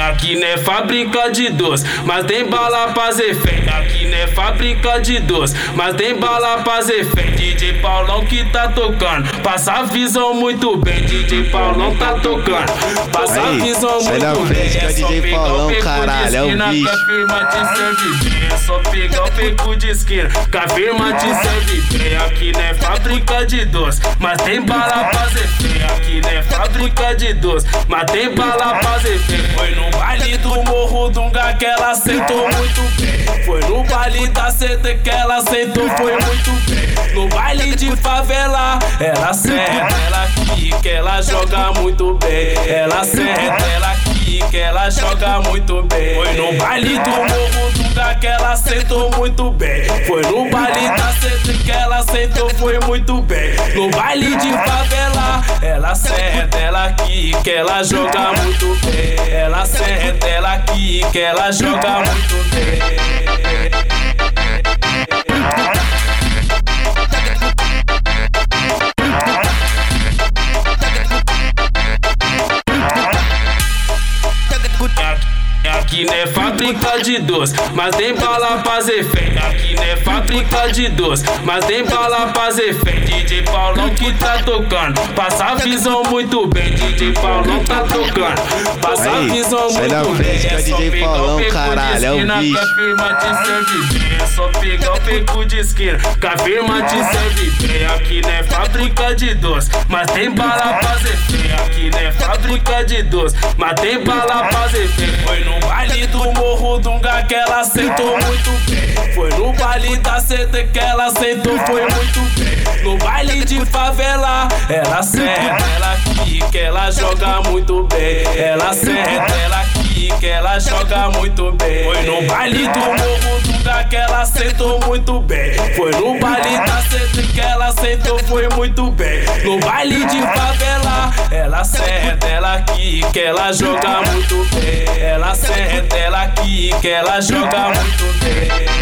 Aqui não é fábrica de doce, mas tem bala pra efeito. Aqui não é fábrica de doce, mas tem bala pra efeito. DJ Paulão que tá tocando, passa a visão muito bem. DJ Paulão tá tocando, passa a visão da muito frente bem. que é o DJ Paulão, caralho, é o bicho. Que a firma te serve. É só pegar o peco de esquina, que a firma te serve bem. Aqui não é fábrica de doce, mas tem bala pra efeito. Aqui não é fábrica de doce, mas tem bala pra efeito. Foi no baile do Morro Dunga que ela sentou muito bem. Foi no baile da seta que ela sentou, foi muito bem. No baile de favela, ela senta, ela quica, ela joga muito bem. Ela senta, ela quica, ela joga muito bem. Foi no baile do Morro Dunga que ela sentou muito bem. Foi no baile da seta que ela sentou, foi muito bem. No baile de favela, ela senta, ela quica, ela joga muito bem. Ela senta, ela quica, ela joga muito bem. Aqui não é fábrica de doce, mas tem bala pra efeito. Aqui não é fábrica de doce, mas tem bala pra efeito. DJ Paulão que tá tocando, passa a visão muito bem. DJ Paulão tá tocando, passa a Aí, visão da muito bem. é o só DJ pegar Paulão, peco de caralho, é o bicho. Firma te serve bem. É só pegar o peco de esquina, que a firma te serve bem. Aqui é fábrica de doce, mas tem bala pra efeito. Aqui não é fábrica de doce, mas tem bala pra efeito. Foi no baile do Morro Dunga que ela sentou muito bem. Foi no baile da seta que ela sentou, foi muito bem. No baile de favela, ela senta, ela quica, ela joga muito bem. Ela senta, ela quica, ela joga muito bem. Foi no baile do Morro Dunga que ela sentou muito bem. Foi no baile da seta que sentou, foi muito bem. No baile de favela, ela senta, ela quica, ela joga muito bem. Ela senta, ela quica, ela joga muito bem.